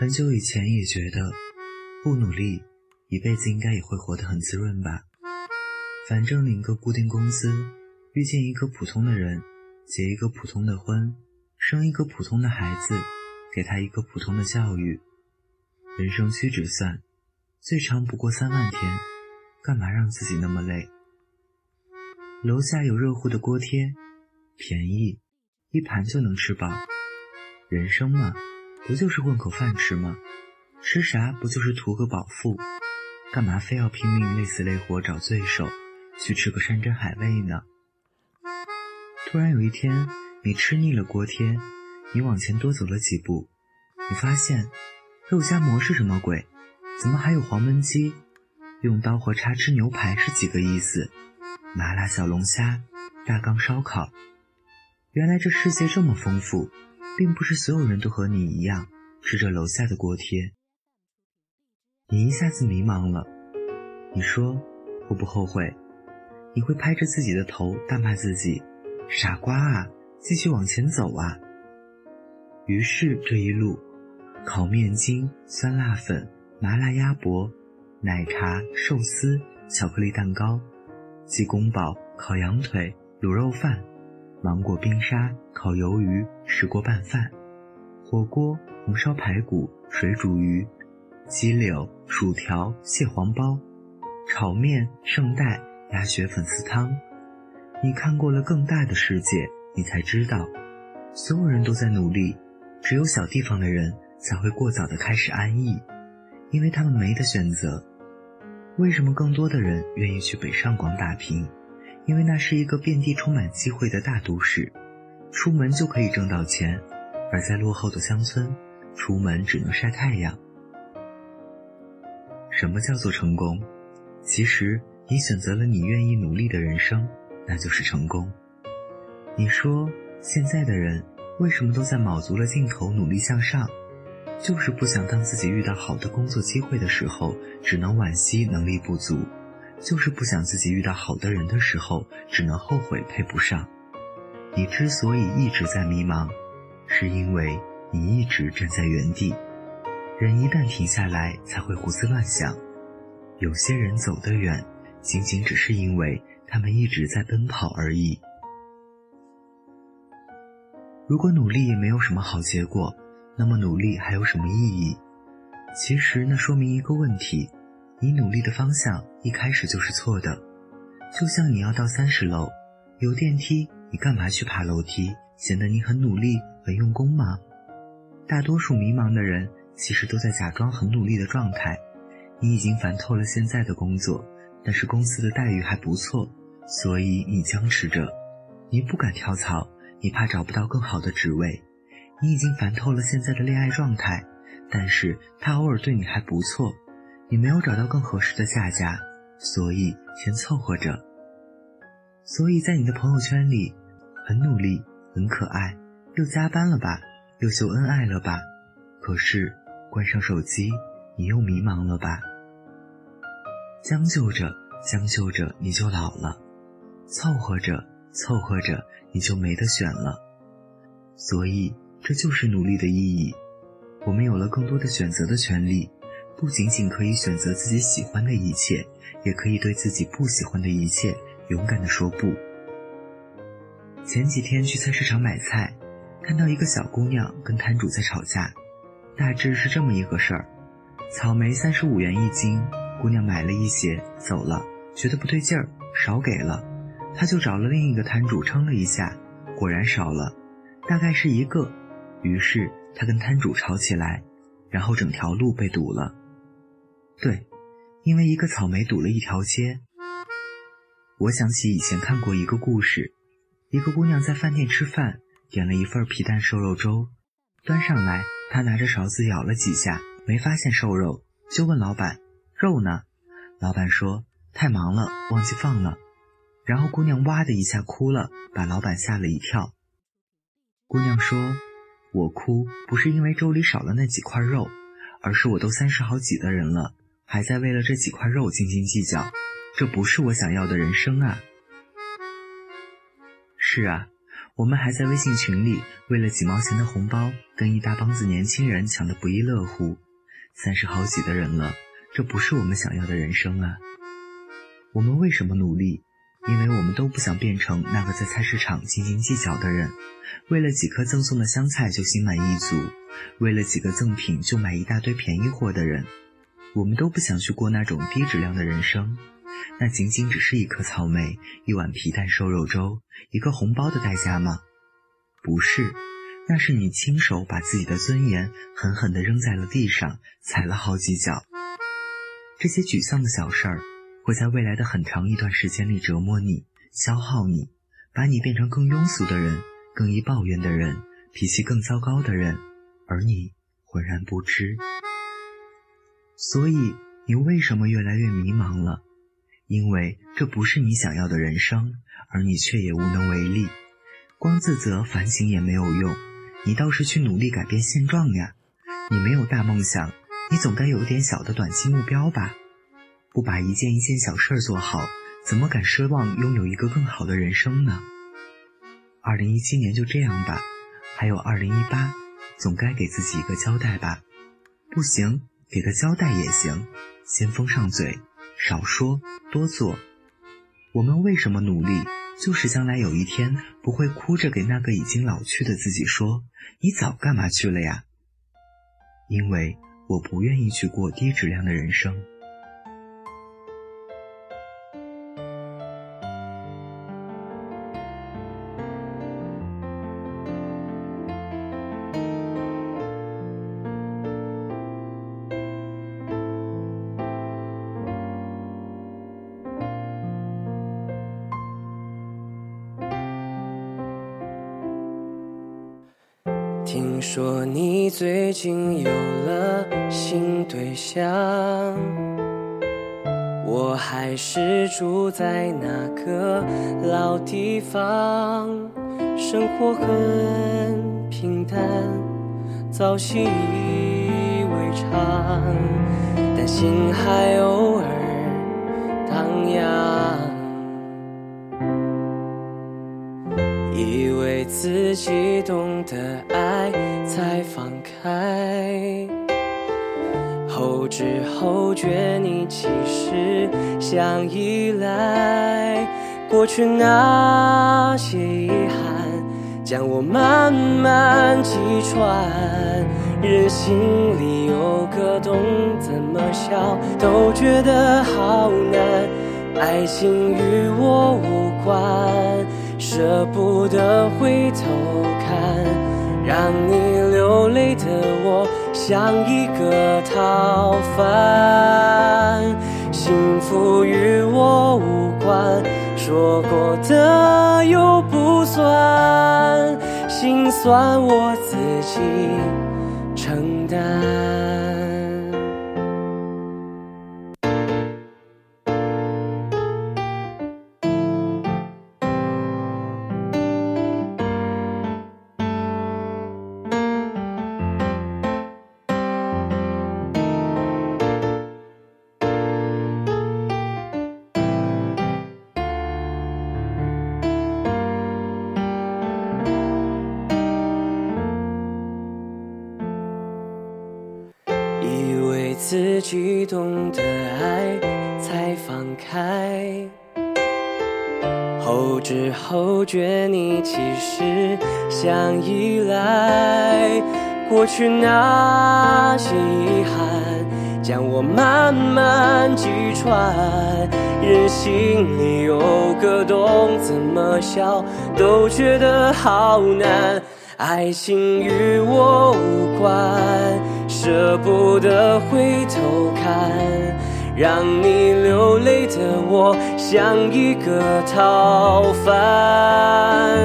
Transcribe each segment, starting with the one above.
很久以前也觉得，不努力，一辈子应该也会活得很滋润吧。反正领个固定工资，遇见一个普通的人，结一个普通的婚，生一个普通的孩子，给他一个普通的教育，人生屈指算，最长不过三万天，干嘛让自己那么累？楼下有热乎的锅贴，便宜，一盘就能吃饱。人生嘛，不就是混口饭吃吗？吃啥不就是图个饱腹？干嘛非要拼命累死累活找罪受，去吃个山珍海味呢？突然有一天，你吃腻了锅贴，你往前多走了几步，你发现肉夹馍是什么鬼？怎么还有黄焖鸡？用刀和叉吃牛排是几个意思？麻辣小龙虾，大缸烧烤，原来这世界这么丰富，并不是所有人都和你一样吃着楼下的锅贴。你一下子迷茫了，你说我不后悔？你会拍着自己的头大骂自己，傻瓜啊！继续往前走啊！于是这一路，烤面筋、酸辣粉、麻辣鸭脖、奶茶、寿司、巧克力蛋糕。鸡公煲、烤羊腿、卤肉饭、芒果冰沙、烤鱿鱼、石锅拌饭、火锅、红烧排骨、水煮鱼、鸡柳、薯条、蟹黄包、炒面、圣代、鸭血粉丝汤。你看过了更大的世界，你才知道，所有人都在努力，只有小地方的人才会过早的开始安逸，因为他们没得选择。为什么更多的人愿意去北上广打拼？因为那是一个遍地充满机会的大都市，出门就可以挣到钱；而在落后的乡村，出门只能晒太阳。什么叫做成功？其实你选择了你愿意努力的人生，那就是成功。你说现在的人为什么都在卯足了劲头努力向上？就是不想当自己遇到好的工作机会的时候，只能惋惜能力不足；就是不想自己遇到好的人的时候，只能后悔配不上。你之所以一直在迷茫，是因为你一直站在原地。人一旦停下来，才会胡思乱想。有些人走得远，仅仅只是因为他们一直在奔跑而已。如果努力也没有什么好结果。那么努力还有什么意义？其实那说明一个问题：你努力的方向一开始就是错的。就像你要到三十楼，有电梯，你干嘛去爬楼梯？显得你很努力、很用功吗？大多数迷茫的人其实都在假装很努力的状态。你已经烦透了现在的工作，但是公司的待遇还不错，所以你僵持着。你不敢跳槽，你怕找不到更好的职位。你已经烦透了现在的恋爱状态，但是他偶尔对你还不错，你没有找到更合适的下家，所以先凑合着。所以在你的朋友圈里，很努力，很可爱，又加班了吧，又秀恩爱了吧？可是关上手机，你又迷茫了吧？将就着，将就着，你就老了；凑合着，凑合着，你就没得选了。所以。这就是努力的意义。我们有了更多的选择的权利，不仅仅可以选择自己喜欢的一切，也可以对自己不喜欢的一切勇敢地说不。前几天去菜市场买菜，看到一个小姑娘跟摊主在吵架，大致是这么一个事儿：草莓三十五元一斤，姑娘买了一些走了，觉得不对劲儿，少给了，她就找了另一个摊主称了一下，果然少了，大概是一个。于是他跟摊主吵起来，然后整条路被堵了。对，因为一个草莓堵了一条街。我想起以前看过一个故事，一个姑娘在饭店吃饭，点了一份皮蛋瘦肉粥，端上来，她拿着勺子舀了几下，没发现瘦肉，就问老板：“肉呢？”老板说：“太忙了，忘记放了。”然后姑娘哇的一下哭了，把老板吓了一跳。姑娘说。我哭不是因为粥里少了那几块肉，而是我都三十好几的人了，还在为了这几块肉斤斤计较，这不是我想要的人生啊！是啊，我们还在微信群里为了几毛钱的红包，跟一大帮子年轻人抢得不亦乐乎。三十好几的人了，这不是我们想要的人生啊！我们为什么努力？因为我们都不想变成那个在菜市场斤斤计较的人，为了几颗赠送的香菜就心满意足，为了几个赠品就买一大堆便宜货的人。我们都不想去过那种低质量的人生。那仅仅只是一颗草莓、一碗皮蛋瘦肉粥、一个红包的代价吗？不是，那是你亲手把自己的尊严狠狠地扔在了地上，踩了好几脚。这些沮丧的小事儿，会在未来的很长一段时间里折磨你、消耗你，把你变成更庸俗的人、更易抱怨的人、脾气更糟糕的人，而你浑然不知。所以，你为什么越来越迷茫了？因为这不是你想要的人生，而你却也无能为力，光自责反省也没有用，你倒是去努力改变现状呀！你没有大梦想，你总该有点小的短期目标吧？不把一件一件小事儿做好，怎么敢奢望拥有一个更好的人生呢？二零一七年就这样吧，还有二零一八，总该给自己一个交代吧？不行，给个交代也行，先封上嘴。少说多做，我们为什么努力？就是将来有一天不会哭着给那个已经老去的自己说：“你早干嘛去了呀？”因为我不愿意去过低质量的人生。听说你最近有了新对象，我还是住在那个老地方，生活很平淡，早习以为常，但心还偶尔荡漾。自己懂得爱才放开，后知后觉你其实想依赖。过去那些遗憾，将我慢慢击穿。人心里有个洞，怎么笑都觉得好难。爱情与我无关。舍不得回头看，让你流泪的我像一个逃犯。幸福与我无关，说过的又不算，心酸我自己承担。自己懂得爱才放开，后知后觉你其实想依赖。过去那些遗憾将我慢慢击穿，人心里有个洞，怎么笑都觉得好难。爱情与我无关。舍不得回头看，让你流泪的我像一个逃犯。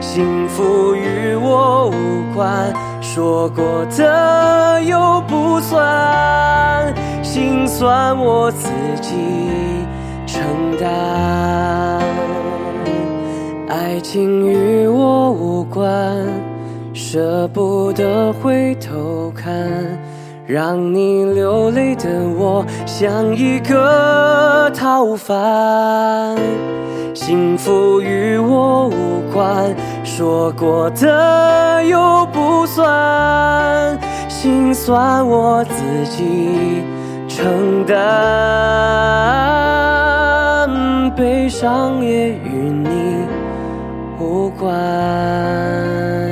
幸福与我无关，说过的又不算，心酸我自己承担。爱情与我无关。舍不得回头看，让你流泪的我像一个逃犯。幸福与我无关。说过的又不算，心酸我自己承担，悲伤也与你无关。